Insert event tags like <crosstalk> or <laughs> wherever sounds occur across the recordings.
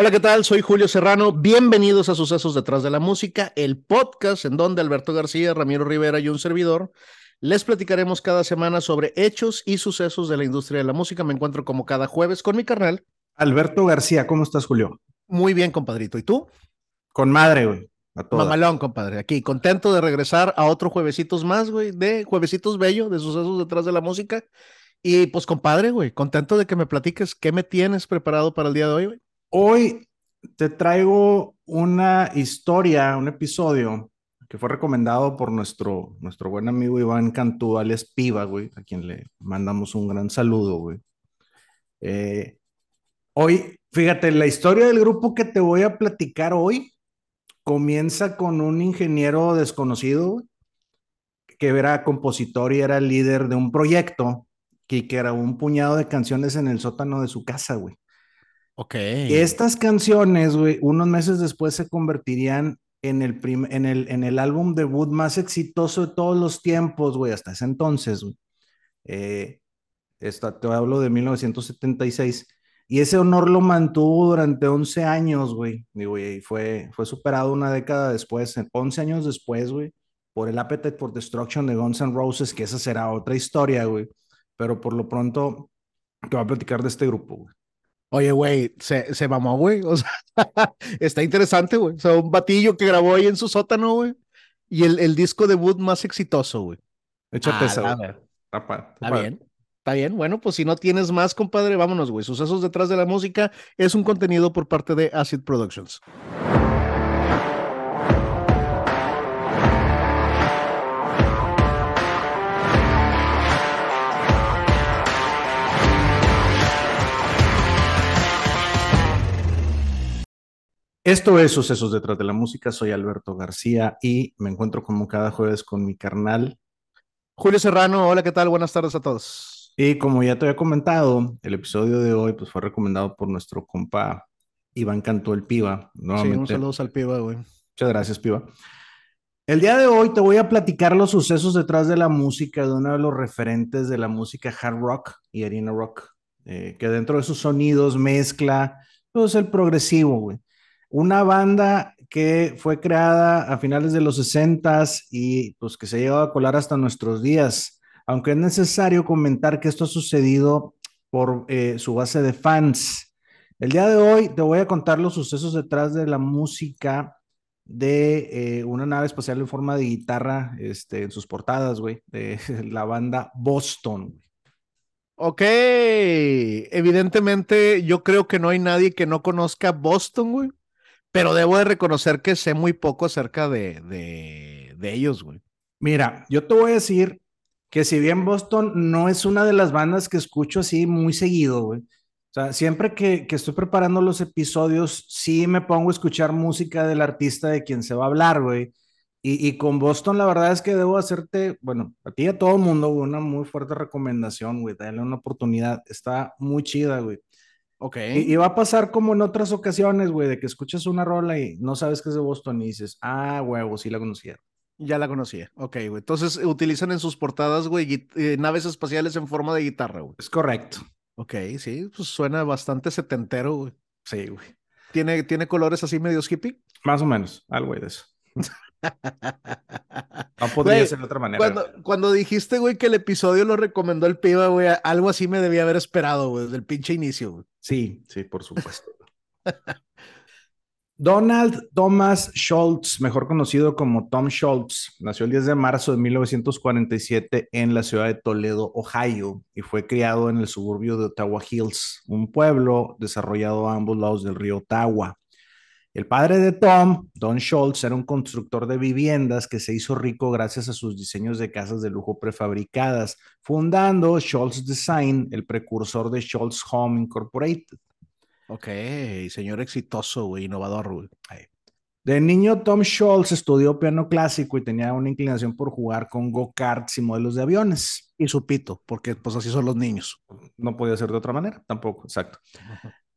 Hola, ¿qué tal? Soy Julio Serrano. Bienvenidos a Sucesos detrás de la música, el podcast en donde Alberto García, Ramiro Rivera y un servidor les platicaremos cada semana sobre hechos y sucesos de la industria de la música. Me encuentro como cada jueves con mi carnal. Alberto García, ¿cómo estás, Julio? Muy bien, compadrito. ¿Y tú? Con madre, güey. Mamalón, compadre. Aquí, contento de regresar a otro juevesitos más, güey, de juevesitos bello, de sucesos detrás de la música. Y pues, compadre, güey, contento de que me platiques qué me tienes preparado para el día de hoy, güey. Hoy te traigo una historia, un episodio que fue recomendado por nuestro, nuestro buen amigo Iván Cantú, alias Piva, güey, a quien le mandamos un gran saludo, güey. Eh, hoy, fíjate, la historia del grupo que te voy a platicar hoy comienza con un ingeniero desconocido que era compositor y era líder de un proyecto que, que era un puñado de canciones en el sótano de su casa, güey. Ok. Estas canciones, güey, unos meses después se convertirían en el, en el, en el álbum debut más exitoso de todos los tiempos, güey, hasta ese entonces, güey. Eh, te hablo de 1976. Y ese honor lo mantuvo durante 11 años, güey. Digo, y fue, fue superado una década después, 11 años después, güey, por el Appetite for Destruction de Guns N' Roses, que esa será otra historia, güey. Pero por lo pronto, te voy a platicar de este grupo, güey. Oye, güey, se, se mamó, güey. O sea, <laughs> está interesante, güey. O sea, un batillo que grabó ahí en su sótano, güey. Y el, el disco debut más exitoso, güey. Échate esa, güey. Está bien. Está bien, bueno, pues si no tienes más, compadre, vámonos, güey. Sucesos detrás de la música es un contenido por parte de Acid Productions. Esto es Sucesos detrás de la música. Soy Alberto García y me encuentro como cada jueves con mi carnal. Julio Serrano, hola, ¿qué tal? Buenas tardes a todos. Y como ya te había comentado, el episodio de hoy pues, fue recomendado por nuestro compa Iván Cantó el Piva. Nuevamente. Sí, un saludo al Piva, güey. Muchas gracias, Piva. El día de hoy te voy a platicar los sucesos detrás de la música de uno de los referentes de la música hard rock y arena rock, eh, que dentro de sus sonidos mezcla pues el progresivo, güey. Una banda que fue creada a finales de los 60 y pues que se ha llegado a colar hasta nuestros días aunque es necesario comentar que esto ha sucedido por eh, su base de fans. El día de hoy te voy a contar los sucesos detrás de la música de eh, una nave espacial en forma de guitarra este, en sus portadas, güey, de <laughs> la banda Boston. Ok, evidentemente yo creo que no hay nadie que no conozca Boston, güey, pero debo de reconocer que sé muy poco acerca de, de, ellos, güey. Mira, yo te voy a decir que si bien Boston no es una de las bandas que escucho así muy seguido, güey. O sea, siempre que, que, estoy preparando los episodios, sí me pongo a escuchar música del artista de quien se va a hablar, güey. Y, y, con Boston, la verdad es que debo hacerte, bueno, a ti y a todo el mundo, una muy fuerte recomendación, güey. Dale una oportunidad. Está muy chida, güey. Ok. Y, y, va a pasar como en otras ocasiones, güey, de que escuchas una rola y no sabes que es de Boston y dices, ah, huevo, sí la conocía. Ya la conocía. Ok, güey. Entonces utilizan en sus portadas, güey, eh, naves espaciales en forma de guitarra, güey. Es correcto. Ok, sí, pues suena bastante setentero, güey. Sí, güey. ¿Tiene, ¿Tiene colores así medio hippie? Más o menos, algo de eso. <laughs> no podría ser de otra manera. Cuando, cuando dijiste, güey, que el episodio lo recomendó el piba, güey, algo así me debía haber esperado, güey, desde el pinche inicio, güey. Sí, sí, por supuesto. <laughs> Donald Thomas Schultz, mejor conocido como Tom Schultz, nació el 10 de marzo de 1947 en la ciudad de Toledo, Ohio, y fue criado en el suburbio de Ottawa Hills, un pueblo desarrollado a ambos lados del río Ottawa. El padre de Tom, Don Schultz, era un constructor de viviendas que se hizo rico gracias a sus diseños de casas de lujo prefabricadas, fundando Schultz Design, el precursor de Schultz Home Incorporated. Ok, señor exitoso, güey, innovador, güey. De niño, Tom Schultz estudió piano clásico y tenía una inclinación por jugar con go-karts y modelos de aviones. Y su pito, porque pues así son los niños. No podía ser de otra manera, tampoco, exacto.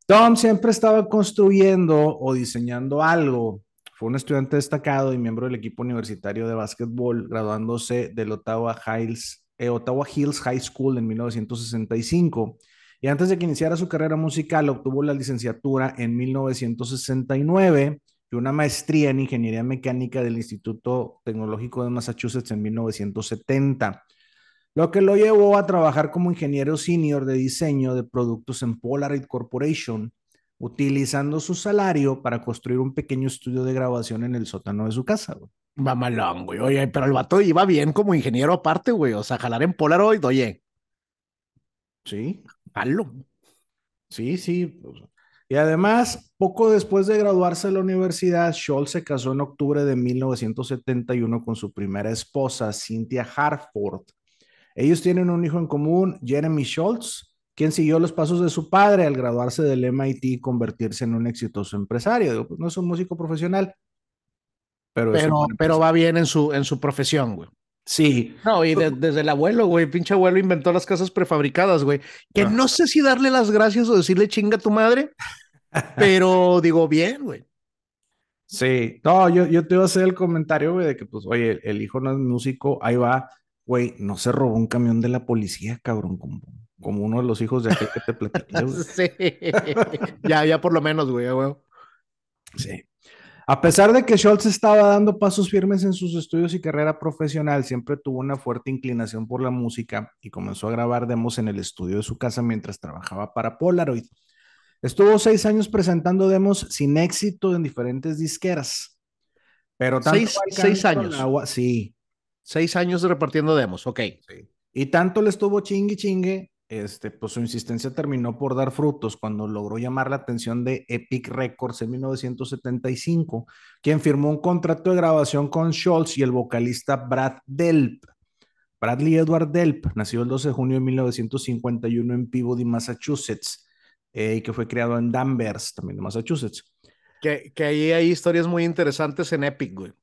Tom siempre estaba construyendo o diseñando algo. Fue un estudiante destacado y miembro del equipo universitario de básquetbol, graduándose del Ottawa Hills, eh, Ottawa Hills High School en 1965 Y antes de que iniciara su carrera musical, obtuvo la licenciatura en 1969 y una maestría en ingeniería mecánica del Instituto Tecnológico de Massachusetts en 1970, lo que lo llevó a trabajar como ingeniero senior de diseño de productos en Polaroid Corporation, utilizando su salario para construir un pequeño estudio de grabación en el sótano de su casa. Güey. Va malón, güey. Oye, pero el vato iba bien como ingeniero aparte, güey. O sea, jalar en Polaroid, oye. Sí. Jalo. Sí, sí. Y además, poco después de graduarse de la universidad, Scholz se casó en octubre de 1971 con su primera esposa, Cynthia Harford. Ellos tienen un hijo en común, Jeremy Scholz, quien siguió los pasos de su padre al graduarse del MIT y convertirse en un exitoso empresario. Pues, no es un músico profesional, pero, pero, pero va bien en su, en su profesión, güey. Sí. No, y desde el abuelo, güey, pinche abuelo inventó las casas prefabricadas, güey. Que ah. no sé si darle las gracias o decirle chinga a tu madre, <laughs> pero digo bien, güey. Sí, no, yo, yo te iba a hacer el comentario, güey, de que, pues, oye, el, hijo no es músico, ahí va, güey, no se robó un camión de la policía, cabrón, como, como uno de los hijos de aquel que te platiqué, <laughs> sí, <laughs> ya, ya por lo menos, güey, güey. Sí. A pesar de que Schultz estaba dando pasos firmes en sus estudios y carrera profesional, siempre tuvo una fuerte inclinación por la música y comenzó a grabar demos en el estudio de su casa mientras trabajaba para Polaroid. Estuvo seis años presentando demos sin éxito en diferentes disqueras. Pero seis, seis años. sí. Seis años repartiendo demos, ok. Y tanto le estuvo chingue chingue este, pues su insistencia terminó por dar frutos cuando logró llamar la atención de Epic Records en 1975, quien firmó un contrato de grabación con Schultz y el vocalista Brad Delp. Bradley Edward Delp nació el 12 de junio de 1951 en Peabody, Massachusetts, eh, y que fue criado en Danvers, también de Massachusetts. Que, que ahí hay historias muy interesantes en Epic, güey.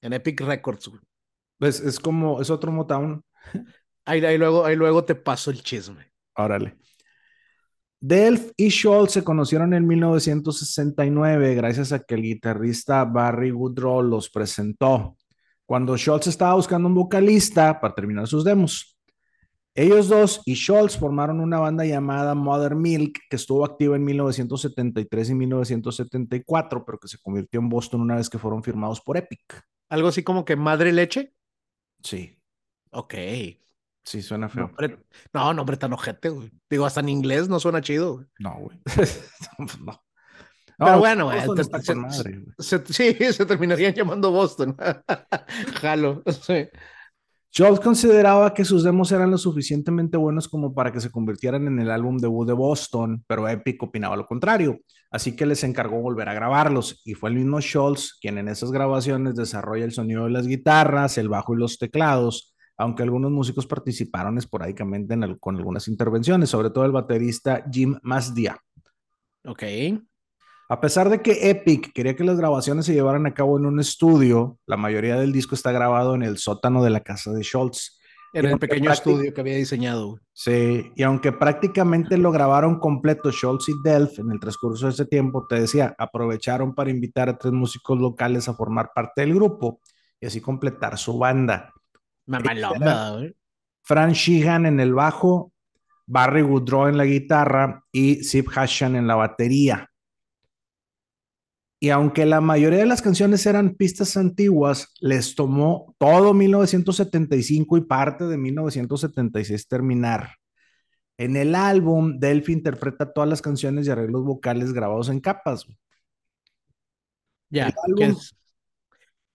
En Epic Records, güey. Pues es como, es otro Motown. Ahí, luego, ahí luego te paso el chisme. Órale. Delph y Schultz se conocieron en 1969 gracias a que el guitarrista Barry Woodrow los presentó cuando Schultz estaba buscando un vocalista para terminar sus demos. Ellos dos y Schultz formaron una banda llamada Mother Milk que estuvo activa en 1973 y 1974, pero que se convirtió en Boston una vez que fueron firmados por Epic. ¿Algo así como que Madre Leche? Sí. Ok. Sí, suena feo. No, no, hombre, tan ojete, güey. Digo, hasta en inglés no suena chido, güey. No, güey. <laughs> <laughs> no. Pero bueno, güey. <laughs> sí, se terminarían llamando Boston. Jalo, sí. Schultz consideraba que sus demos eran lo suficientemente buenos como para que se convirtieran en el álbum debut de Boston, pero Epic opinaba lo contrario, así que les encargó volver a grabarlos y fue el mismo Schultz quien en esas grabaciones desarrolla el sonido de las guitarras, el bajo y los teclados, aunque algunos músicos participaron esporádicamente con algunas intervenciones, sobre todo el baterista Jim Masdia. Ok. A pesar de que Epic quería que las grabaciones se llevaran a cabo en un estudio, la mayoría del disco está grabado en el sótano de la casa de Schultz. En el pequeño estudio que había diseñado. Sí, y aunque prácticamente lo grabaron completo Schultz y Delph en el transcurso de ese tiempo, te decía, aprovecharon para invitar a tres músicos locales a formar parte del grupo y así completar su banda. Mamalomba, Fran Sheehan en el bajo, Barry Woodrow en la guitarra y Sip Hashan en la batería. Y aunque la mayoría de las canciones eran pistas antiguas, les tomó todo 1975 y parte de 1976 terminar. En el álbum, Delphi interpreta todas las canciones y arreglos vocales grabados en capas. Ya,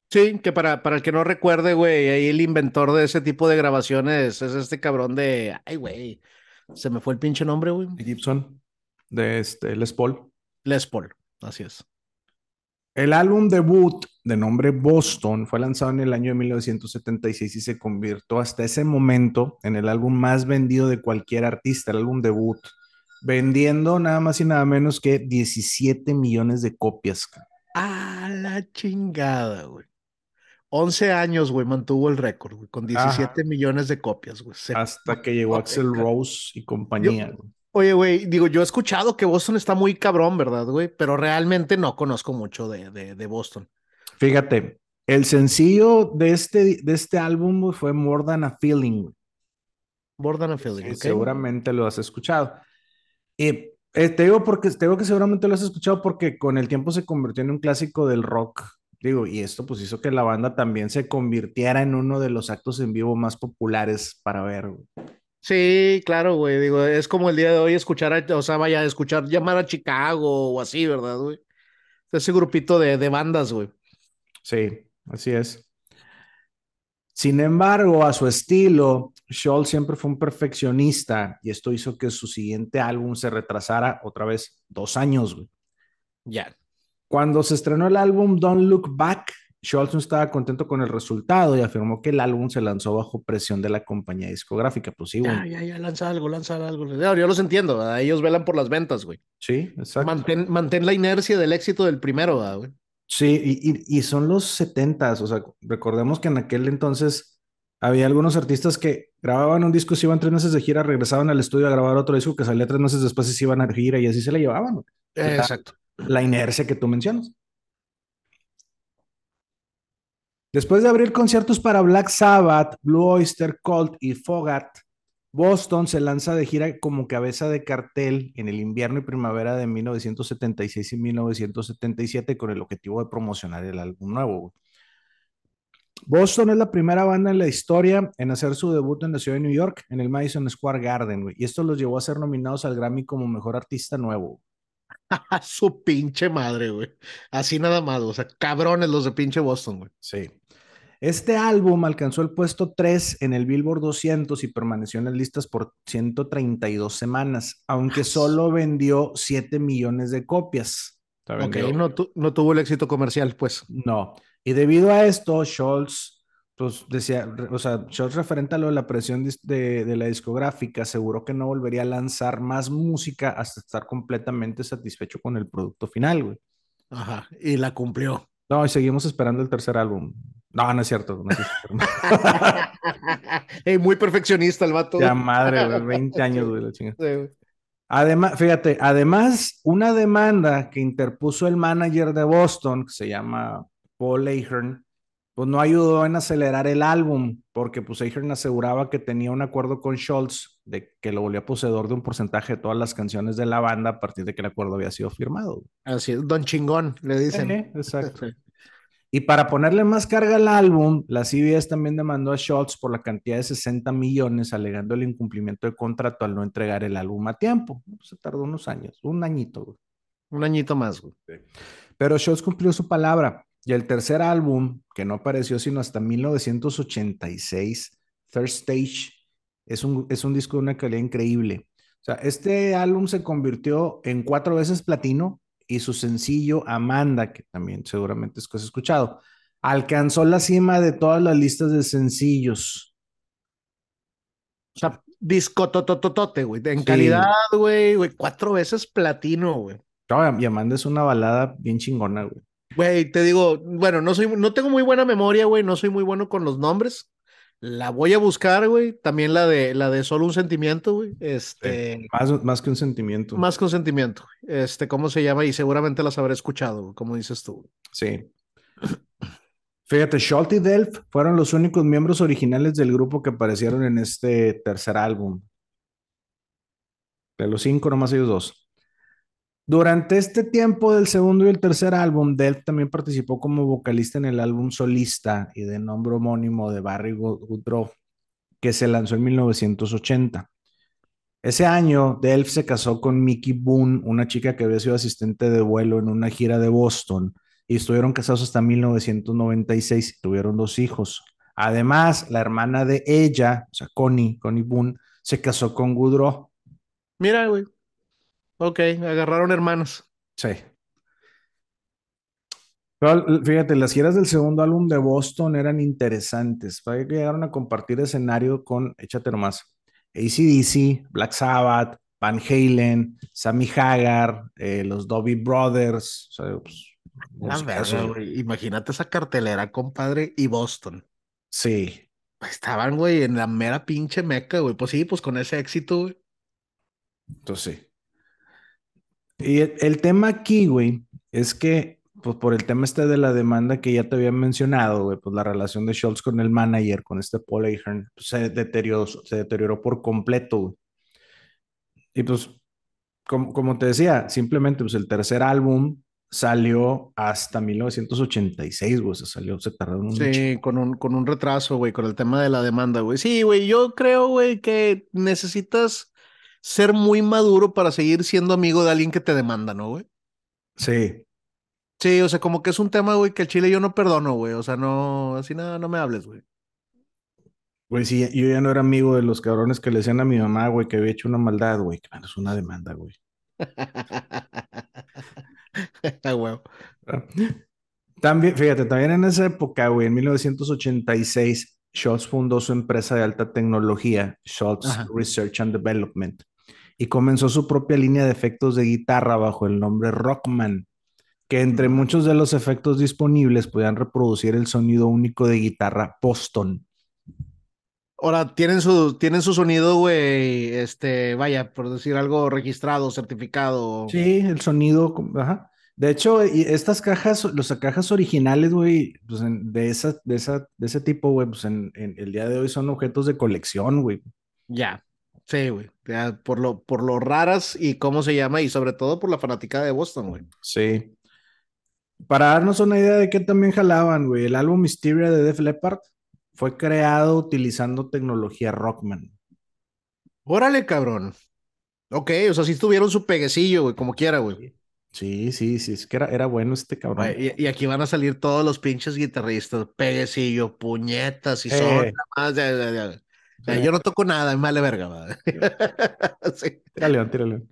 Sí, que para, para el que no recuerde, güey, ahí el inventor de ese tipo de grabaciones es este cabrón de. Ay, güey. Se me fue el pinche nombre, güey. Gibson, de este, Les Paul. Les Paul, así es. El álbum debut de nombre Boston fue lanzado en el año de 1976 y se convirtió hasta ese momento en el álbum más vendido de cualquier artista, el álbum debut, vendiendo nada más y nada menos que 17 millones de copias. A la chingada, güey. 11 años, güey, mantuvo el récord, güey, con 17 millones de copias, güey. Hasta que llegó Axel Rose y compañía, güey. Oye, güey, digo, yo he escuchado que Boston está muy cabrón, ¿verdad, güey? Pero realmente no conozco mucho de, de, Boston. Fíjate, el sencillo de este, de este álbum fue More Than a Feeling. More Than a Feeling, Seguramente lo has escuchado. Y eh, te digo porque te digo que seguramente lo has escuchado porque con el tiempo se convirtió en un clásico del rock. Digo, y esto pues hizo que la banda también se convirtiera en uno de los actos en vivo más populares para ver. Sí, claro, güey. Digo, es como el día de hoy escuchar, a, o sea, vaya a escuchar llamar a Chicago o así, ¿verdad, güey? Ese grupito de, de bandas, güey. Sí, así es. Sin embargo, a su estilo, Scholl siempre fue un perfeccionista y esto hizo que su siguiente álbum se retrasara otra vez dos años. Güey. Ya. Cuando se estrenó el álbum Don't Look Back, Scholz no estaba contento con el resultado y afirmó que el álbum se lanzó bajo presión de la compañía discográfica. Pues sí, güey. Ya, ya, ya, lanza algo, lanza algo. Yo los entiendo, ellos velan por las ventas, güey. Sí, exacto. Mantén, mantén la inercia del éxito del primero, güey. Sí, y, y, son los setentas, o sea, recordemos que en aquel entonces había algunos artistas que grababan un disco, se iban tres meses de gira, regresaban al estudio a grabar otro disco que salía tres meses después y se iban a gira y así se le llevaban. Exacto. La, inercia que tú mencionas. Después de abrir conciertos para Black Sabbath, Blue Oyster Cult y Fogat, Boston se lanza de gira como cabeza de cartel en el invierno y primavera de 1976 y 1977 con el objetivo de promocionar el álbum nuevo. Boston es la primera banda en la historia en hacer su debut en la ciudad de New York, en el Madison Square Garden, y esto los llevó a ser nominados al Grammy como mejor artista nuevo. <laughs> Su pinche madre, güey. Así nada más, o sea, cabrones los de pinche Boston, güey. Sí. Este álbum alcanzó el puesto 3 en el Billboard 200 y permaneció en las listas por 132 semanas, aunque solo vendió 7 millones de copias. Ok, no, no, tuvo el éxito comercial, pues. No. Y debido a esto, Scholz, pues decía, o sea, Scholz referente a lo de la presión de, de la discográfica, aseguró que no volvería a lanzar más música hasta estar completamente satisfecho con el producto final, güey. Ajá, y la cumplió. No, y seguimos esperando el tercer álbum. No, no es cierto. No <laughs> muy perfeccionista el vato. Ya madre, 20 años, güey, la chingada. Además, fíjate, además, una demanda que interpuso el manager de Boston, que se llama Paul Ahern, pues no ayudó en acelerar el álbum, porque pues Ahern aseguraba que tenía un acuerdo con Schultz de que lo volvía poseedor de un porcentaje de todas las canciones de la banda a partir de que el acuerdo había sido firmado. Así es, Don Chingón, le dicen. exacto. Y para ponerle más carga al álbum, la CBS también demandó a Schultz por la cantidad de 60 millones, alegando el incumplimiento de contrato al no entregar el álbum a tiempo. Pues, se tardó unos años, un añito. Un añito más. Güey. Pero Schultz cumplió su palabra. Y el tercer álbum, que no apareció sino hasta 1986, Third Stage, es un, es un disco de una calidad increíble. O sea, este álbum se convirtió en cuatro veces platino y su sencillo Amanda, que también seguramente es que has escuchado, alcanzó la cima de todas las listas de sencillos. O sea, disco totototote, güey. En calidad, güey, güey, cuatro veces platino, güey. y Amanda es una balada bien chingona, güey. Güey, te digo, bueno, no soy, no tengo muy buena memoria, güey, no soy muy bueno con los nombres, la voy a buscar, güey. También la de, la de solo un sentimiento, güey. Este. más, más, que un sentimiento. Más que un sentimiento. Este, ¿cómo se llama? Y seguramente las habré escuchado, como dices tú. Sí. Fíjate, Schultz y Delph fueron los únicos miembros originales del grupo que aparecieron en este tercer álbum. De los cinco, nomás ellos dos. Durante este tiempo del segundo y el tercer álbum, Delph también participó como vocalista en el álbum solista y de nombre homónimo de Barry Goodrow, que se lanzó en 1980. Ese año, Delph se casó con Mickey Boone, una chica que había sido asistente de vuelo en una gira de Boston, y estuvieron casados hasta 1996 y tuvieron dos hijos. Además, la hermana de ella, o sea, Connie, Connie Boone, se casó con Goodrow. Mira, güey. Ok, agarraron hermanos. Sí. fíjate, las giras del segundo álbum de Boston eran interesantes. Llegaron a compartir escenario con, échate nomás, ACDC, Black Sabbath, Van Halen, Sammy Hagar, eh, los Dobby Brothers. Pues, Imagínate esa cartelera, compadre, y Boston. Sí. Estaban, güey, en la mera pinche meca, güey. Pues sí, pues con ese éxito, güey. Entonces sí. Y el, tema aquí, güey, es que, pues por el tema este de la demanda que ya te había mencionado, güey, pues la relación de Schultz con el manager, con este Paul Ahern, pues, se deterioró, se deterioró por completo, güey. Y pues como, como te decía, simplemente pues el tercer álbum salió hasta 1986, güey, se salió, se tardó un Sí, con un, con un retraso, güey, con el tema de la demanda, güey. Sí, güey, yo creo, güey, que necesitas ser muy maduro para seguir siendo amigo de alguien que te demanda, ¿no, güey? Sí, Sí, o sea, como que es un tema, güey, que el chile yo no perdono, güey. O sea, no, así nada, no me hables, güey. güey, sí, yo ya no era amigo de los cabrones que le decían a mi mamá, güey, que había hecho una maldad, güey, claro, es una demanda, güey. <laughs> También, fíjate, también en esa época, güey, en 1986, Schultz fundó su empresa de alta tecnología, Schultz Ajá. Research and Development, y comenzó su propia línea de efectos de guitarra bajo el nombre Rockman, que entre muchos de los efectos disponibles podían reproducir el sonido único de guitarra Boston. Ahora, tienen su, tienen su sonido, güey, este, vaya, por decir algo registrado, certificado. Sí, el sonido, ajá. De hecho, estas cajas, las cajas originales, güey, pues en- de esa, de esa, de ese tipo, güey, pues en, en el día de hoy son objetos de colección, güey. Ya. Sí, güey. Por lo, por lo raras y cómo se llama, y sobre todo por la fanática de Boston, güey. Sí. Para darnos una idea de qué también jalaban, güey, el álbum Mysteria de Def Leppard fue creado utilizando tecnología Rockman. Órale, cabrón. Ok, o sea, sí tuvieron su peguecillo, güey, como quiera, güey. Sí, sí, sí, es que era, era bueno este cabrón. Y, y aquí van a salir todos los pinches guitarristas, peguecillo, puñetas y son Eh, nada más. ya, ya, ya. Sea, yo no toco nada, me vale verga. <laughs> Sí. Tírale, tírale.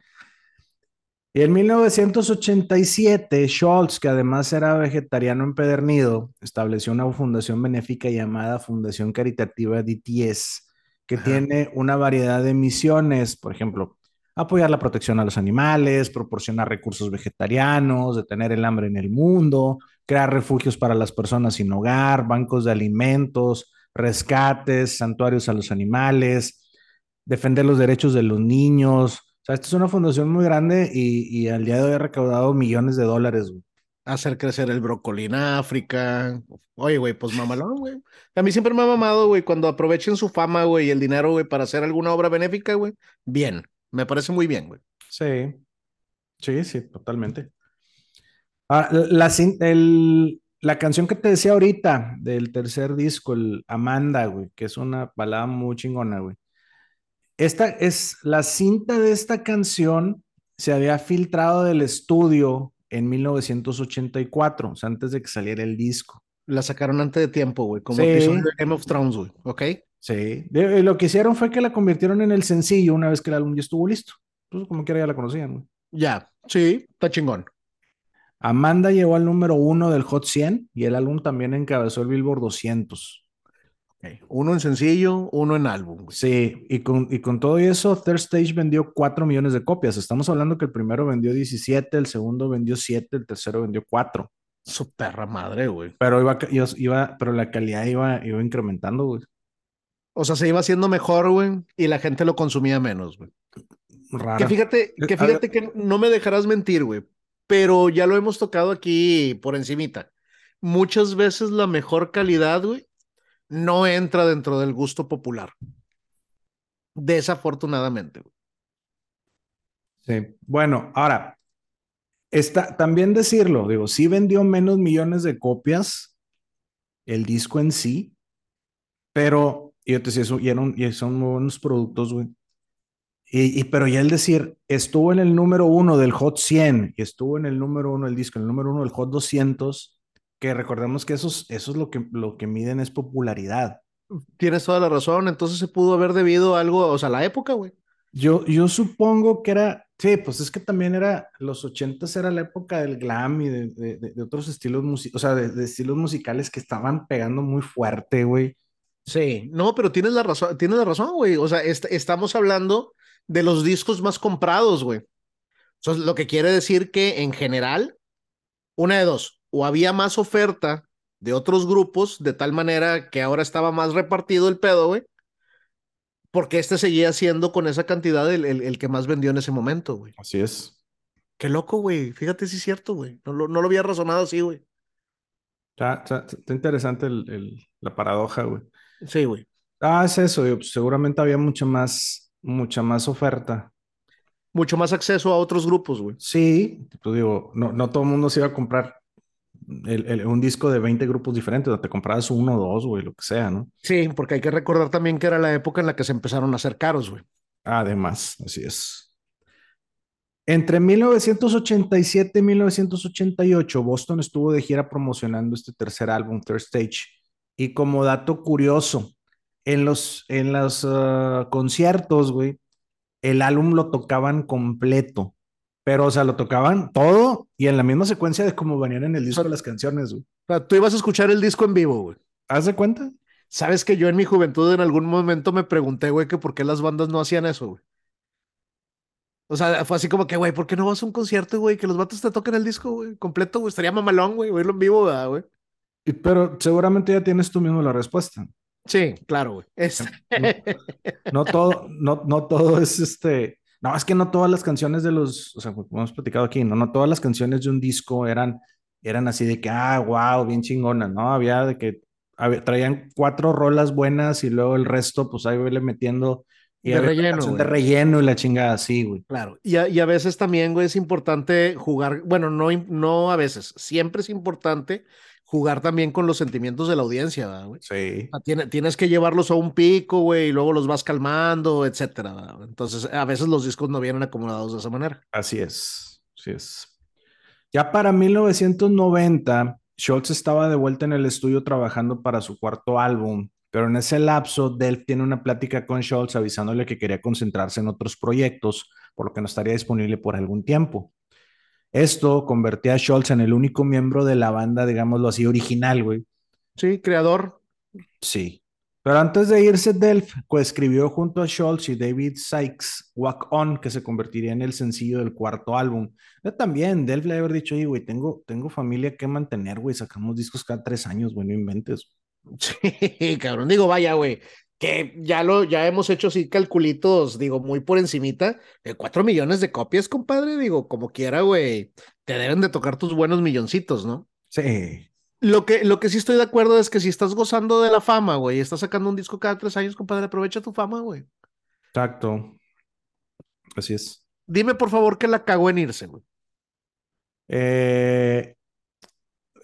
Y en 1987, Schultz, que además era vegetariano empedernido, estableció una fundación benéfica llamada Fundación Caritativa DTS, que Ajá. tiene una variedad de misiones, por ejemplo, apoyar la protección a los animales, proporcionar recursos vegetarianos, detener el hambre en el mundo, crear refugios para las personas sin hogar, bancos de alimentos, rescates, santuarios a los animales, defender los derechos de los niños. O sea, esta es una fundación muy grande y, y al día de hoy ha recaudado millones de dólares. güey. Hacer crecer el brócoli en África. Oye, güey, pues mamalón, güey. A mí siempre me ha mamado, güey, cuando aprovechen su fama, güey, y el dinero, güey, para hacer alguna obra benéfica, güey. Bien, me parece muy bien, güey. Sí, sí, sí, totalmente. Ah, la, el- la canción que te decía ahorita del tercer disco, el Amanda, güey, que es una balada muy chingona, güey. Esta es la cinta de esta canción se había filtrado del estudio en 1984, o sea, antes de que saliera el disco. La sacaron antes de tiempo, güey, como Sí. de Game of Thrones, güey, ¿ok? Sí, de- lo que hicieron fue que la convirtieron en el sencillo una vez que el álbum ya estuvo listo. Entonces, como quiera ya la conocían, güey. Ya, sí, está chingón. Amanda llegó al número uno del Hot 100 y el álbum también encabezó el Billboard 200. Ok, Uno en sencillo, uno en álbum, güey. Sí, y con, y con todo eso, Third Stage vendió 4 millones de copias. Estamos hablando que el primero vendió 17, el segundo vendió 7, el tercero vendió 4. Su perra madre, güey. Pero, iba, iba, iba- pero la calidad iba, iba incrementando, güey. O sea, se iba haciendo mejor, güey, y la gente lo consumía menos, güey. Rara. Que fíjate, que fíjate que no me dejarás mentir, güey, pero ya lo hemos tocado aquí por encimita. Muchas veces la mejor calidad, güey, no entra dentro del gusto popular. Desafortunadamente, güey. Sí. Bueno, ahora, está, también decirlo, digo, sí vendió menos millones de copias el disco en sí, pero y yo te decía, eso, y, eran- y son buenos productos, güey. Y, y- pero ya el decir, estuvo en el número uno del Hot 100 y estuvo en el número uno del disco, en el número uno del Hot 200, que recordemos que eso es, eso es lo que, lo que miden es popularidad. Tienes toda la razón, entonces se pudo haber debido a algo, o sea, la época, güey. Yo, yo supongo que era, sí, pues es que también era, los ochentas era la época del glam y de, de- de- de otros estilos, o sea, de, de estilos musicales que estaban pegando muy fuerte, güey. Sí, no, pero tienes la razón, tienes la razón, güey. O sea, est- estamos hablando de los discos más comprados, güey. Lo que quiere decir que en general, una de dos, o había más oferta de otros grupos, de tal manera que ahora estaba más repartido el pedo, güey, porque este seguía siendo con esa cantidad el, el, el que más vendió en ese momento, güey. Así es. Qué loco, güey. Fíjate si es cierto, güey. No lo, no lo había razonado así, güey. Está, está- está interesante el- el- la paradoja, güey. Sí, güey. Ah, es eso, digo, pues seguramente había mucha más, mucha más oferta. mucho más acceso a otros grupos, güey. Sí, pues digo, no, no todo el mundo se iba a comprar el, el, un disco de 20 grupos diferentes, te comprabas uno o dos, güey, lo que sea, ¿no? Sí, porque hay que recordar también que era la época en la que se empezaron a hacer caros, güey. Además, así es. Entre 1987 y 1988, Boston estuvo de gira promocionando este tercer álbum, Third Stage. Y como dato curioso, en los, en los uh, conciertos, güey, el álbum lo tocaban completo. Pero, o sea, lo tocaban todo y en la misma secuencia de cómo venían en el disco de las canciones, güey. O sea, tú ibas a escuchar el disco en vivo, güey. ¿Haz de cuenta? Sabes que yo en mi juventud en algún momento me pregunté, güey, que por qué las bandas no hacían eso, güey. O sea, fue así como que, güey, ¿por qué no vas a un concierto, güey? Que los vatos te toquen el disco, güey, completo, güey. Estaría mamalón, güey, oírlo en vivo, güey. Pero seguramente ya tienes tú mismo la respuesta. Sí, claro, güey. Es... <laughs> No, no, todo, no, no todo es este. No, es que no todas las canciones de los, o sea, como hemos platicado aquí, no, no todas las canciones de un disco eran, eran así de que, ah, wow, bien chingona, ¿no? Había de que había, traían cuatro rolas buenas y luego el resto, pues ahí le metiendo y de relleno. De relleno y la chingada así, güey. Claro. Y a, y a, veces también, güey, es importante jugar, bueno, no, no a veces, siempre es importante jugar también con los sentimientos de la audiencia, güey. Sí. Tienes, tienes que llevarlos a un pico, güey, y luego los vas calmando, etcétera. Entonces, a veces los discos no vienen acomodados de esa manera. Así es, así es. Ya para 1990, Schultz estaba de vuelta en el estudio trabajando para su cuarto álbum, pero en ese lapso, Delph tiene una plática con Schultz avisándole que quería concentrarse en otros proyectos, por lo que no estaría disponible por algún tiempo. Esto convertía a Schultz en el único miembro de la banda, digámoslo así, original, güey. Sí, creador. Sí. Pero antes de irse, Delph coescribió junto a Schultz y David Sykes Walk On, que se convertiría en el sencillo del cuarto álbum. Yo también, Delph le había dicho, güey, tengo, tengo familia que mantener, güey, sacamos discos cada tres años, güey, no inventes. <laughs> Sí, cabrón, digo, vaya, güey, que ya lo, ya hemos hecho así calculitos, digo, muy por encimita, de cuatro millones de copias, compadre, digo, como quiera, güey, te deben de tocar tus buenos milloncitos, ¿no? Sí. Lo que, lo que sí estoy de acuerdo es que si estás gozando de la fama, güey, y estás sacando un disco cada tres años, compadre, aprovecha tu fama, güey. Exacto. Así es. Dime, por favor, que la cagó en irse, güey. Eh,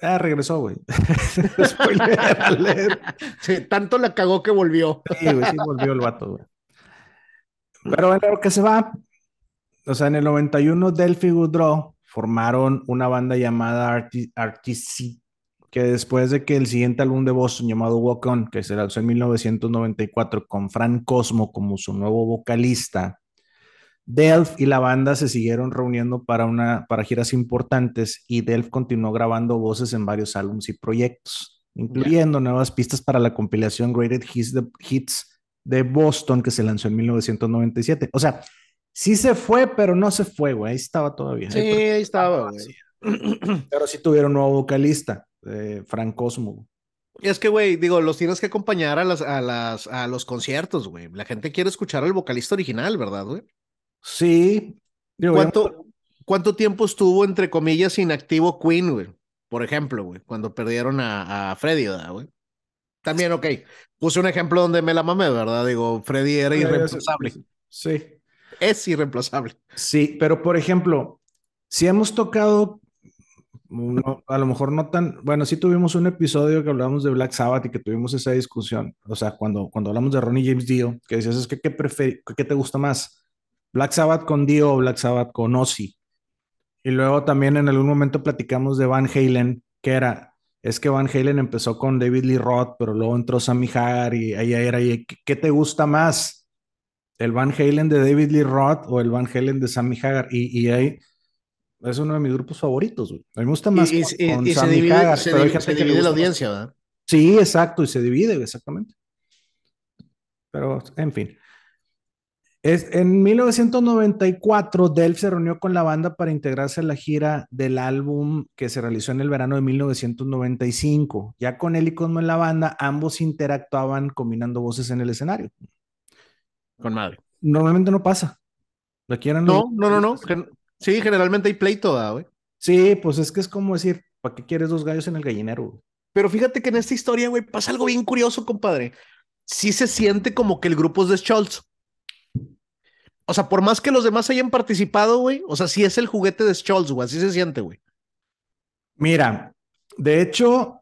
Ah, regresó, güey. <laughs> sí, tanto la cagó que volvió. sí, güey, sí volvió el vato, güey. Pero bueno, lo que se va. O sea, en el 91, Delphi Woodrow formaron una banda llamada RTC, que después de que el siguiente álbum de Boston llamado Walk On, que se lanzó en 1994 con Fran Cosmo como su nuevo vocalista, Delph y la banda se siguieron reuniendo para, una, para giras importantes y Delph continuó grabando voces en varios álbumes y proyectos, incluyendo nuevas pistas para la compilación Greatest Hits de, Hits de Boston que se lanzó en 1997. O sea, sí se fue, pero no se fue, güey. Ahí estaba todavía. Sí, ahí, estaba, güey. Pero sí tuvieron un nuevo vocalista, eh, Frank Cosmo. Es que, güey, digo, los tienes que acompañar a, las, a, las, a los conciertos, güey. La gente quiere escuchar al vocalista original, ¿verdad, güey? Sí. ¿Cuánto, ¿Cuánto tiempo estuvo, entre comillas, inactivo Queen, güey? Por ejemplo, güey, cuando perdieron a, a Freddy, ¿verdad, güey? También, ok. Puse un ejemplo donde me la mamé, ¿verdad? Digo, Freddy era irreemplazable. Sí. Es irreemplazable. Sí, pero por ejemplo, si hemos tocado, a lo mejor no tan, bueno, sí tuvimos un episodio que hablamos de Black Sabbath y que tuvimos esa discusión, o sea, cuando, cuando hablamos de Ronnie James Dio, que decías, es que, ¿qué, ¿qué te gusta más? Black Sabbath con Dio o Black Sabbath con Ozzy. Y luego también en algún momento platicamos de Van Halen, que era, es que Van Halen empezó con David Lee Roth, pero luego entró Sammy Hagar y ahí era, ¿qué te gusta más? ¿El Van Halen de David Lee Roth o el Van Halen de Sammy Hagar? Y, y ahí es uno de mis grupos favoritos, güey. A mí me gusta más y, con, Sammy se divide, Hagar, se, divide, se divide la audiencia, ¿verdad? Sí, exacto, y se divide, exactamente. Pero, en fin. Es, en 1994, Delph se reunió con la banda para integrarse a la gira del álbum que se realizó en el verano de 1995. Ya con él y en la banda, ambos interactuaban combinando voces en el escenario. Con madre. Normalmente no pasa. ¿Lo quieren? No, no, no, no. sí, generalmente hay pleito, güey. Sí, pues es que es como decir, ¿para qué quieres dos gallos en el gallinero? Pero fíjate que en esta historia, güey, pasa algo bien curioso, compadre. Sí se siente como que el grupo es de Schultz. O sea, por más que los demás hayan participado, güey, o sea, sí es el juguete de Scholz, güey, así se siente, güey. Mira, de hecho,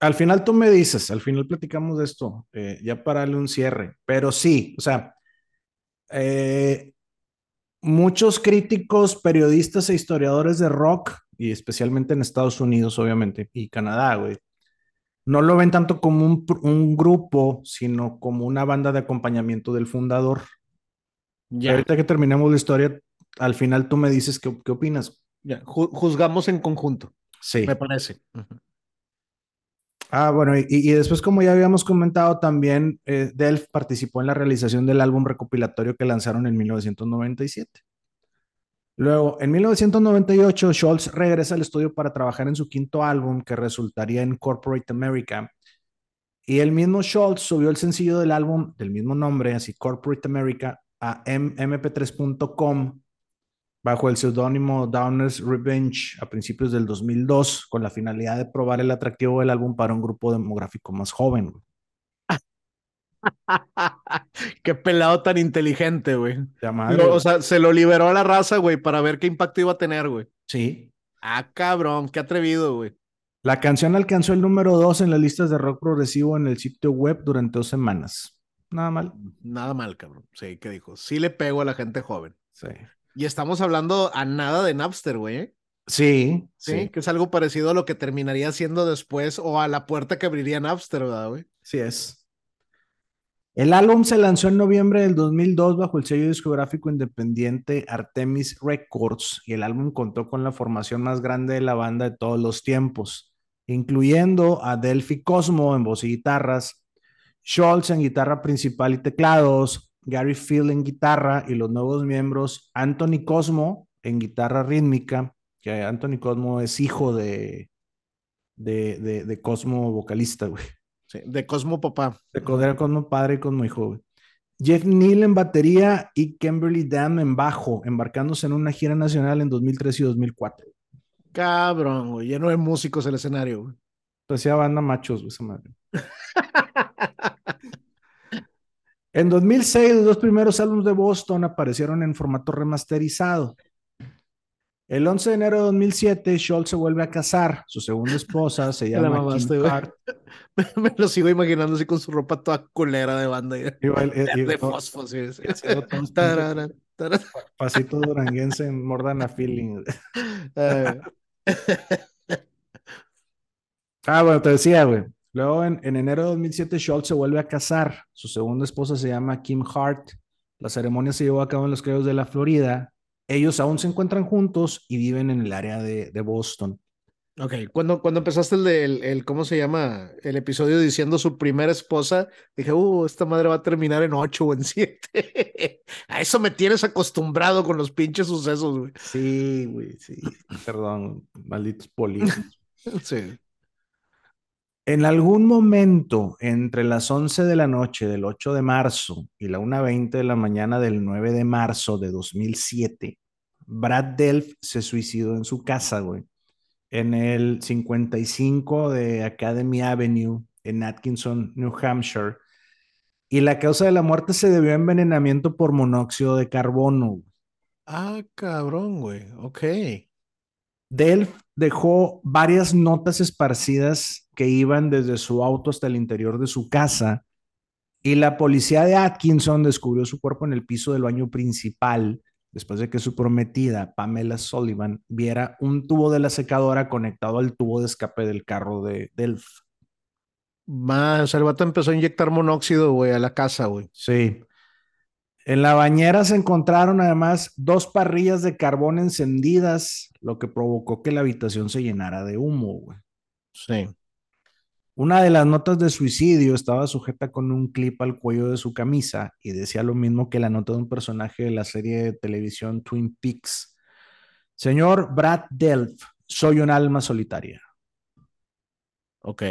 al final tú me dices, al final platicamos de esto, eh, ya para darle un cierre, pero sí, o sea, eh, muchos críticos, periodistas e historiadores de rock, y especialmente en Estados Unidos, obviamente, y Canadá, güey, no lo ven tanto como un, un grupo, sino como una banda de acompañamiento del fundador. Ya. Ahorita que terminemos la historia, al final tú me dices qué, qué opinas. Ya, juzgamos en conjunto. Sí. Me parece. Ah, bueno, y, y, después, como ya habíamos comentado, también eh, Delph participó en la realización del álbum recopilatorio que lanzaron en 1997. Luego, en 1998, Scholz regresa al estudio para trabajar en su quinto álbum que resultaría en Corporate America. Y el mismo Scholz subió el sencillo del álbum del mismo nombre, así Corporate America, a mp3.com bajo el seudónimo Downers Revenge a principios del 2002 con la finalidad de probar el atractivo del álbum para un grupo demográfico más joven. <laughs> qué pelado tan inteligente, güey. O sea, se lo liberó a la raza, güey, para ver qué impacto iba a tener, güey. Sí. Ah, cabrón, qué atrevido, güey. La canción alcanzó el número dos en las listas de rock progresivo en el sitio web durante dos semanas. Nada mal. Nada mal, cabrón. Sí, ¿qué dijo? Sí le pego a la gente joven. Sí. Y estamos hablando a nada de Napster, güey. ¿eh? Sí, sí, que es algo parecido a lo que terminaría siendo después o a la puerta que abriría Napster, ¿verdad, güey? Sí es. El álbum se lanzó en noviembre del 2002 bajo el sello discográfico independiente Artemis Records y el álbum contó con la formación más grande de la banda de todos los tiempos, incluyendo a Delphi Cosmo en voz y guitarras, Schultz en guitarra principal y teclados, Gary Field en guitarra y los nuevos miembros Anthony Cosmo en guitarra rítmica, que Anthony Cosmo es hijo de, de, de, Cosmo vocalista, güey. Sí, de Cosmo papá. De Cosmo padre y Cosmo hijo, güey. Jeff Neal en batería y Kimberly Dam en bajo, embarcándose en una gira nacional en 2003 y 2004. Cabrón, güey, lleno de músicos el escenario, güey. Pues banda machos, güey, esa madre. <laughs> En 2006, los dos primeros álbumes de Boston aparecieron en formato remasterizado. El 11 de enero de 2007, Schultz se vuelve a casar. Su segunda esposa se <laughs> llama Kim Hart. <laughs> Me, lo sigo imaginando así con su ropa toda culera de banda. Igual, de fósforo. Sí, <laughs> Pasito duranguense en Mordana Feeling. ah, bueno, te decía, güey. Luego, en, enero de 2007, Schultz se vuelve a casar. Su segunda esposa se llama Kim Hart. La ceremonia se llevó a cabo en los Cayos de la Florida. Ellos aún se encuentran juntos y viven en el área de, Boston. Ok, cuando, cuando empezaste el, de, el, ¿cómo se llama? El episodio diciendo su primera esposa, dije, uh, esta madre va a terminar en ocho o en siete. <laughs> a eso me tienes acostumbrado con los pinches sucesos, güey. Sí, güey, sí. Perdón, malditos políticos. <laughs> sí. En algún momento entre las 11 de la noche del 8 de marzo y la 1.20 de la mañana del 9 de marzo de 2007, Brad Delph se suicidó en su casa, güey, en el 55 de Academy Avenue en Atkinson, New Hampshire. Y la causa de la muerte se debió a envenenamiento por monóxido de carbono. Ah, cabrón, güey. Ok. Delph dejó varias notas esparcidas que iban desde su auto hasta el interior de su casa y la policía de Atkinson descubrió su cuerpo en el piso del baño principal después de que su prometida, Pamela Sullivan, viera un tubo de la secadora conectado al tubo de escape del carro de Delph. Más, el vato empezó a inyectar monóxido, güey, a la casa, güey. Sí. En la bañera se encontraron además dos parrillas de carbón encendidas, lo que provocó que la habitación se llenara de humo, güey. Sí. Una de las notas de suicidio estaba sujeta con un clip al cuello de su camisa y decía lo mismo que la nota de un personaje de la serie de televisión Twin Peaks. Señor Brad Delph, soy un alma solitaria. Ok.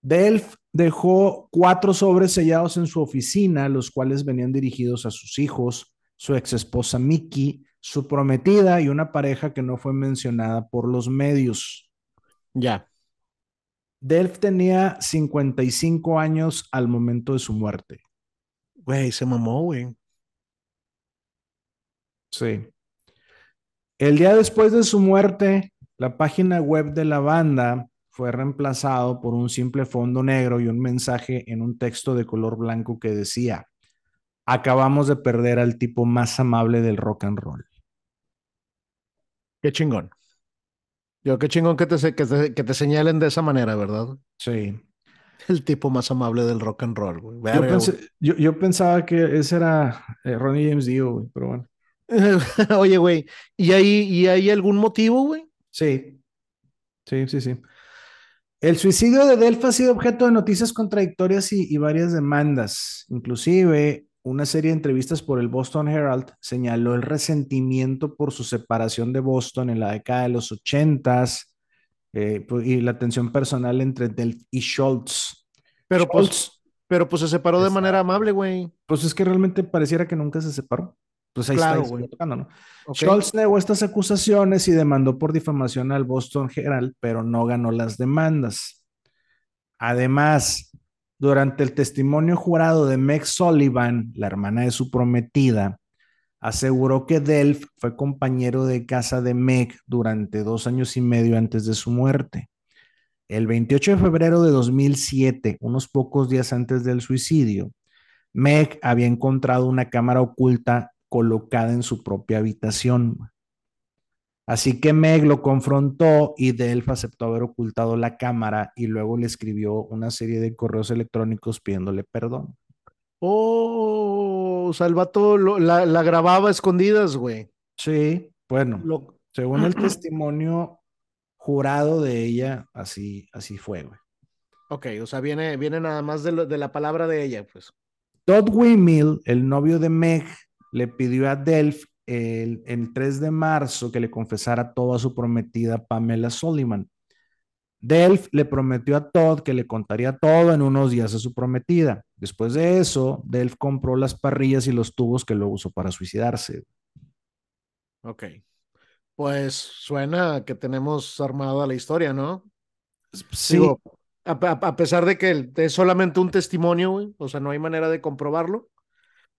Delph dejó cuatro sobres sellados en su oficina, los cuales venían dirigidos a sus hijos, su ex esposa Mickey, su prometida y una pareja que no fue mencionada por los medios. Ya. Delph tenía 55 años al momento de su muerte. Güey, se mamó, güey. Sí. El día después de su muerte, la página web de la banda fue reemplazado por un simple fondo negro y un mensaje en un texto de color blanco que decía, acabamos de perder al tipo más amable del rock and roll. Qué chingón. Yo, qué chingón que te, que te, que te señalen de esa manera, ¿verdad? Sí. El tipo más amable del rock and roll, güey. Yo, yo- yo pensaba que ese era eh, Ronnie James Dio, güey, pero bueno. <laughs> Oye, güey, ¿y hay, ¿y hay algún motivo, güey? Sí, sí, sí, sí. El suicidio de Delph ha sido objeto de noticias contradictorias y, y varias demandas. Inclusive, una serie de entrevistas por el Boston Herald señaló el resentimiento por su separación de Boston en la década de los ochentas eh, pu- y la tensión personal entre Delph y Schultz. Pero pues, Schultz, pero pues se separó de manera amable, güey. pues es que realmente pareciera que nunca se separó. Pues ahí Claro, está, ahí güey. está tocando, ¿no? Ok. Schultz negó estas acusaciones y demandó por difamación al Boston Herald, pero no ganó las demandas. Además, durante el testimonio jurado de Meg Sullivan, la hermana de su prometida, aseguró que Delph fue compañero de casa de Meg durante dos años y medio antes de su muerte. El 28 de febrero de 2007, unos pocos días antes del suicidio, Meg había encontrado una cámara oculta colocada en su propia habitación. Así que Meg lo confrontó y Delph aceptó haber ocultado la cámara y luego le escribió una serie de correos electrónicos pidiéndole perdón. Oh, o sea, el vato lo- la, la grababa a escondidas, güey. Sí, bueno, Lo- según el testimonio jurado de ella, así, así fue. güey. Ok, o sea, viene, viene nada más de, lo- de la palabra de ella, pues. Todd Wimmill, el novio de Meg, le pidió a Delph el, el 3 de marzo que le confesara todo a su prometida Pamela Sullivan. Delph le prometió a Todd que le contaría todo en unos días a su prometida. Después de eso, Delph compró las parrillas y los tubos que luego usó para suicidarse. Ok. Pues suena que tenemos armada la historia, ¿no? Sí, Digo, a, pesar de que es solamente un testimonio, güey, o sea, no hay manera de comprobarlo.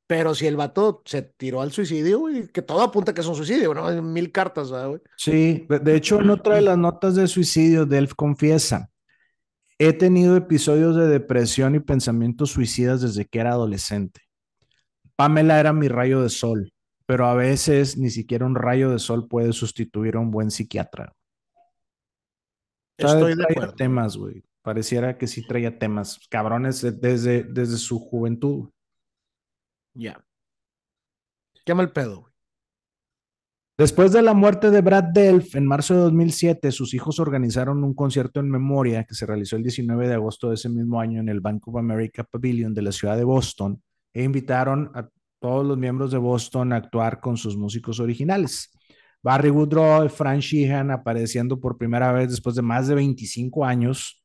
Pero si el vato se tiró al suicidio, güey, que todo apunta que es un suicidio, ¿no? Hay mil cartas, ¿verdad, güey. sí. De- hecho, en otra de las notas de suicidio, Delph confiesa, he tenido episodios de depresión y pensamientos suicidas desde que era adolescente. Pamela era mi rayo de sol, pero a veces ni siquiera un rayo de sol puede sustituir a un buen psiquiatra. Estoy de acuerdo. temas, güey. Pareciera que sí traía temas, cabrones, de- desde, desde su juventud. Ya. Qué mal pedo. Después de la muerte de Brad Delph en marzo de 2007, sus hijos organizaron un concierto en memoria que se realizó el 19 de agosto de ese mismo año en el Bank of America Pavilion de la ciudad de Boston e invitaron a todos los miembros de Boston a actuar con sus músicos originales. Barry Woodrow y Frank Sheehan apareciendo por primera vez después de más de 25 años.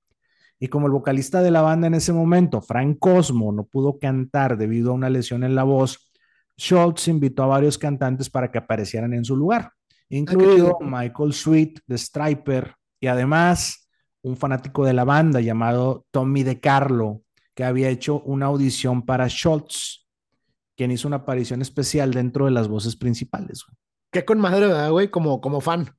Y como el vocalista de la banda en ese momento, Frank Cosmo, no pudo cantar debido a una lesión en la voz, Schultz invitó a varios cantantes para que aparecieran en su lugar, incluido. Michael Sweet de Striper y además un fanático de la banda llamado Tommy DeCarlo, que había hecho una audición para Schultz, quien hizo una aparición especial dentro de las voces principales. Qué con madre, ¿verdad, güey? Como, como fan.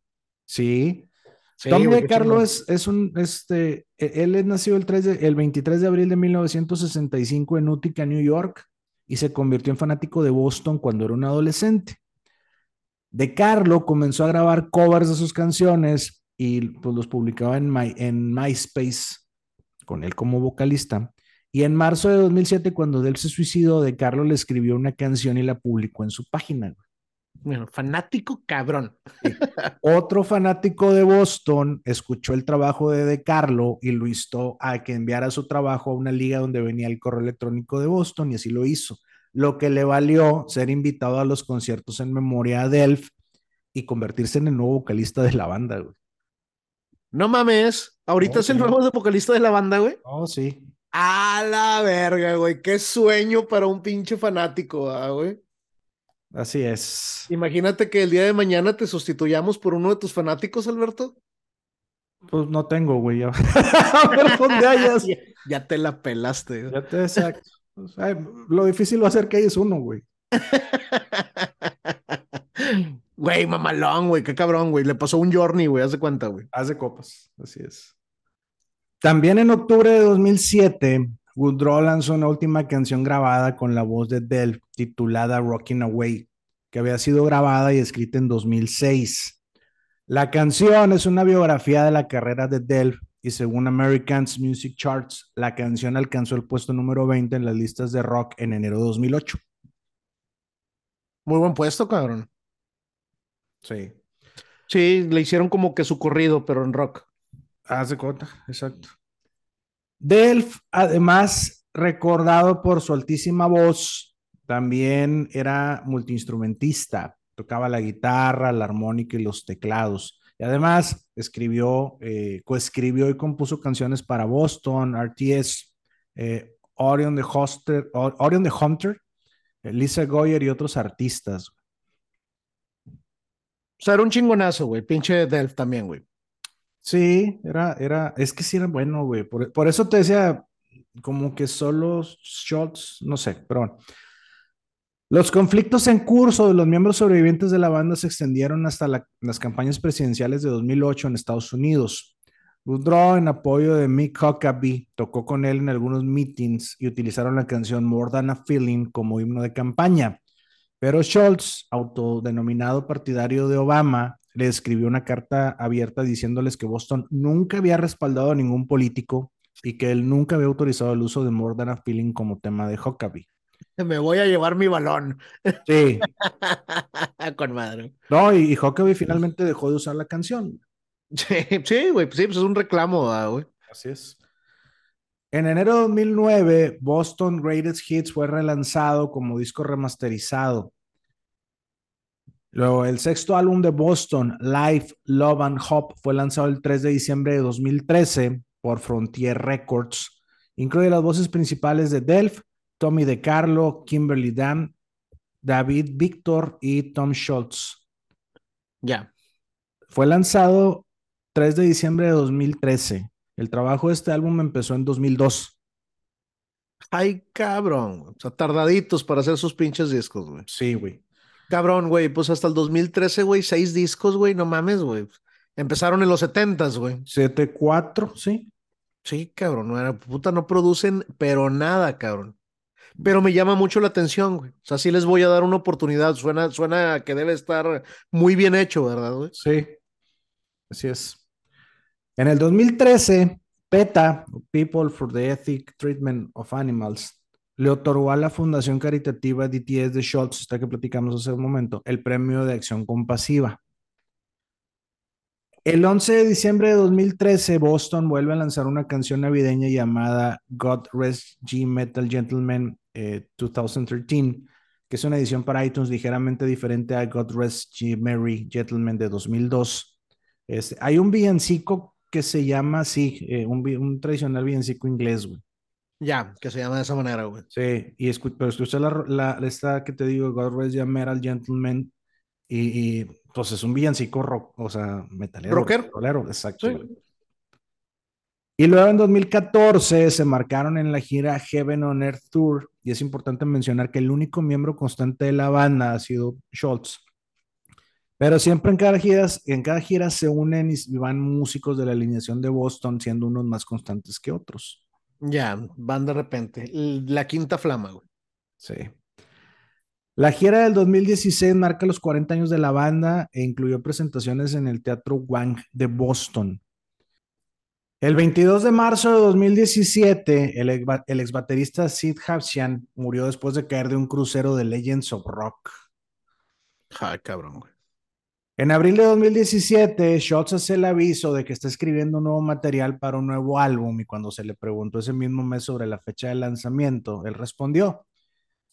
Sí, Sí, Tommy DeCarlo es, es un, este, e- él es nacido el, 3 de- el 23 de abril de 1965 en Utica, New York, y se convirtió en fanático de Boston cuando era un adolescente. DeCarlo comenzó a grabar covers de sus canciones y pues los publicaba en, My- en MySpace, con él como vocalista. Y en marzo de 2007, cuando él se suicidó, DeCarlo le escribió una canción y la publicó en su página. Bueno, fanático cabrón. Otro fanático de Boston escuchó el trabajo de De Carlo y lo instó a que enviara su trabajo a una liga donde venía el correo electrónico de Boston y así lo hizo, lo que le valió ser invitado a los conciertos en memoria a Delph y convertirse en el nuevo vocalista de la banda, güey. No mames, ahorita Oh, es el sí. nuevo vocalista de la banda, güey. Oh, sí. A la verga, güey. Qué sueño para un pinche fanático, ah, güey. Así es. Imagínate que el día de mañana te sustituyamos por uno de tus fanáticos, Alberto. Pues no tengo, güey. ya. <laughs> A ver dónde hayas. <laughs> ya, ya te la pelaste. Ya te exacto. O sea, lo difícil va a ser que es uno, güey. <laughs> Güey, mamalón, güey, qué cabrón, güey. Le pasó un Journey, güey, hace cuenta, güey. Hace copas, así es. También en octubre de 2007, Woodrow lanzó una última canción grabada con la voz de Delph titulada Rocking Away, que había sido grabada y escrita en 2006. La canción es una biografía de la carrera de Delph y según Americans Music Charts, la canción alcanzó el puesto número 20 en las listas de rock en enero de 2008. Muy buen puesto, cabrón. Sí. Sí, le hicieron como que su corrido, pero en rock. Haz de cuenta, exacto. Delph, además, recordado por su altísima voz, también era multiinstrumentista. Tocaba la guitarra, la armónica y los teclados. Y además escribió, eh, coescribió y compuso canciones para Boston, RTS, eh, Orion, the Orion the Hunter, eh, Lisa Goyer y otros artistas. O sea, era un chingonazo, güey. Pinche Delph también, güey. Sí, era, era, es que sí era bueno, güey. Por, por, eso te decía, como que solo shots, no sé, pero bueno. Los conflictos en curso de los miembros sobrevivientes de la banda se extendieron hasta la, las campañas presidenciales de 2008 en Estados Unidos. Woodrow, en apoyo de Mick Huckabee, tocó con él en algunos meetings y utilizaron la canción More Than a Feeling como himno de campaña. Pero Schultz, autodenominado partidario de Obama, le escribió una carta abierta diciéndoles que Boston nunca había respaldado a ningún político y que él nunca había autorizado el uso de More Than a Feeling como tema de Huckabee. Me voy a llevar mi balón. Sí. <laughs> Con madre. No, y, y Huckabee finalmente dejó de usar la canción. Sí, sí, güey, pues sí, pues es un reclamo, güey. Así es. En enero de 2009, Boston Greatest Hits fue relanzado como disco remasterizado. Luego, el sexto álbum de Boston, Life, Love and Hope, fue lanzado el 3 de diciembre de 2013 por Frontier Records. Incluye las voces principales de Delph, Tommy DeCarlo, Kimberly Dan, David Victor y Tom Schultz. Ya. Fue lanzado 3 de diciembre de 2013. El trabajo de este álbum empezó en 2002. Ay, cabrón. O sea, tardaditos para hacer sus pinches discos, güey. Sí, güey. Cabrón, güey. Pues hasta el 2013, güey, seis discos, güey. No mames, güey. Empezaron en los 70s, güey. 7, 4, sí. Sí, cabrón. No era puta, no producen, pero nada, cabrón. Pero me llama mucho la atención, güey. O sea, sí les voy a dar una oportunidad. Suena, suena que debe estar muy bien hecho, ¿verdad, güey? Sí. Así es. En el 2013, PETA, People for the Ethic Treatment of Animals, le otorgó a la Fundación Caritativa DTS de Schultz, esta que platicamos hace un momento, el premio de acción compasiva. El 11 de diciembre de 2013, Boston vuelve a lanzar una canción navideña llamada God Rest G Metal Gentleman eh, 2013, que es una edición para iTunes ligeramente diferente a God Rest G Merry Gentleman de 2002. Este, hay un villancico que se llama así, eh, un, un, tradicional villancico inglés, güey. Ya, que se llama de esa manera, güey. Sí, y escu pero escucha la, la, esta que te digo, God Rest G Metal Gentleman, y, y pues es un villancico rock, o sea, metalero. Rocker. Rolero, exacto. Sí. Y luego en 2014 se marcaron en la gira Heaven on Earth Tour y es importante mencionar que el único miembro constante de la banda ha sido Schultz. Pero siempre en cada gira, en cada gira se unen y van músicos de la alineación de Boston, siendo unos más constantes que otros. Ya, van de repente. La quinta flama, güey. Sí. La gira del 2016 marca los 40 años de la banda e incluyó presentaciones en el Teatro Wang de Boston. El 22 de marzo de 2017, el, ex, el ex baterista Sid Habsian murió después de caer de un crucero de Legends of Rock. Ay, cabrón, güey. En abril de 2017, Schultz hace el aviso de que está escribiendo un nuevo material para un nuevo álbum y cuando se le preguntó ese mismo mes sobre la fecha de lanzamiento, él respondió,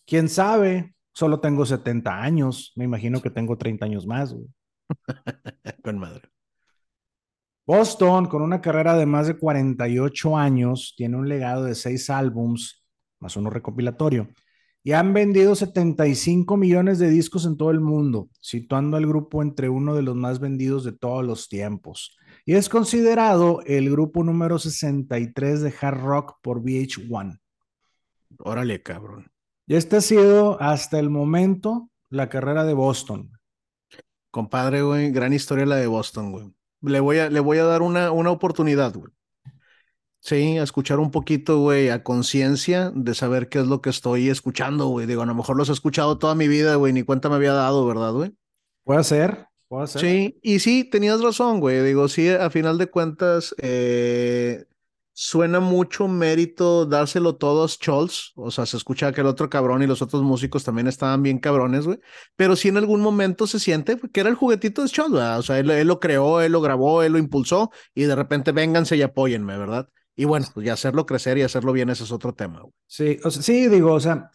¿quién sabe? Solo tengo 70 años, me imagino que tengo 30 años más. Güey. <laughs> Con madre. Boston, con una carrera de más de 48 años, tiene un legado de seis álbums, más uno recopilatorio, y han vendido 75 millones de discos en todo el mundo, situando al grupo entre uno de los más vendidos de todos los tiempos. Y es considerado el grupo número 63 de hard rock por VH1. Órale, cabrón. Y esta ha sido hasta el momento la carrera de Boston. Compadre, güey, gran historia la de Boston, güey. Le voy a, le voy a dar una, una oportunidad, güey. Sí, a escuchar un poquito, güey, a conciencia de saber qué es lo que estoy escuchando, güey. Digo, a lo mejor los he escuchado toda mi vida, güey, ni cuenta me había dado, ¿verdad, güey? Puede ser, puede ser. Sí, y sí, tenías razón, güey. Digo, sí, a final de cuentas, eh, suena mucho mérito dárselo todos Scholz. O sea, se escucha que el otro cabrón y los otros músicos también estaban bien cabrones, güey. Pero sí en algún momento se siente que era el juguetito de Scholz, ¿verdad? O sea, él, él lo creó, él lo grabó, él lo impulsó y de repente vénganse y apóyenme, ¿verdad? Y bueno, pues ya hacerlo crecer y hacerlo bien, ese es otro tema. Güey. Sí, o sea, sí, digo, o sea,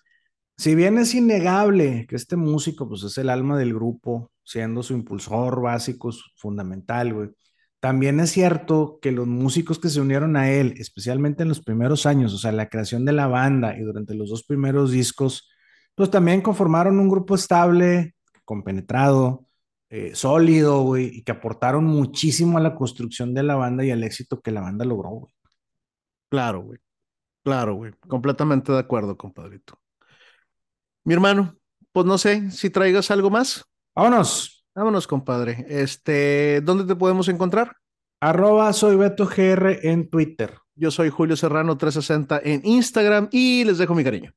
si bien es innegable que este músico, pues es el alma del grupo, siendo su impulsor básico, fundamental, güey. También es cierto que los músicos que se unieron a él, especialmente en los primeros años, o sea, la creación de la banda y durante los dos primeros discos, pues también conformaron un grupo estable, compenetrado, eh, sólido, güey, y que aportaron muchísimo a la construcción de la banda y al éxito que la banda logró, güey. Claro, güey. Claro, güey. Completamente de acuerdo, compadrito. Mi hermano, pues no sé si traigas algo más. Vámonos. Vámonos, compadre. Este, ¿dónde te podemos encontrar? Arroba soy Beto GR en Twitter. Yo soy Julio Serrano 360 en Instagram y les dejo mi cariño.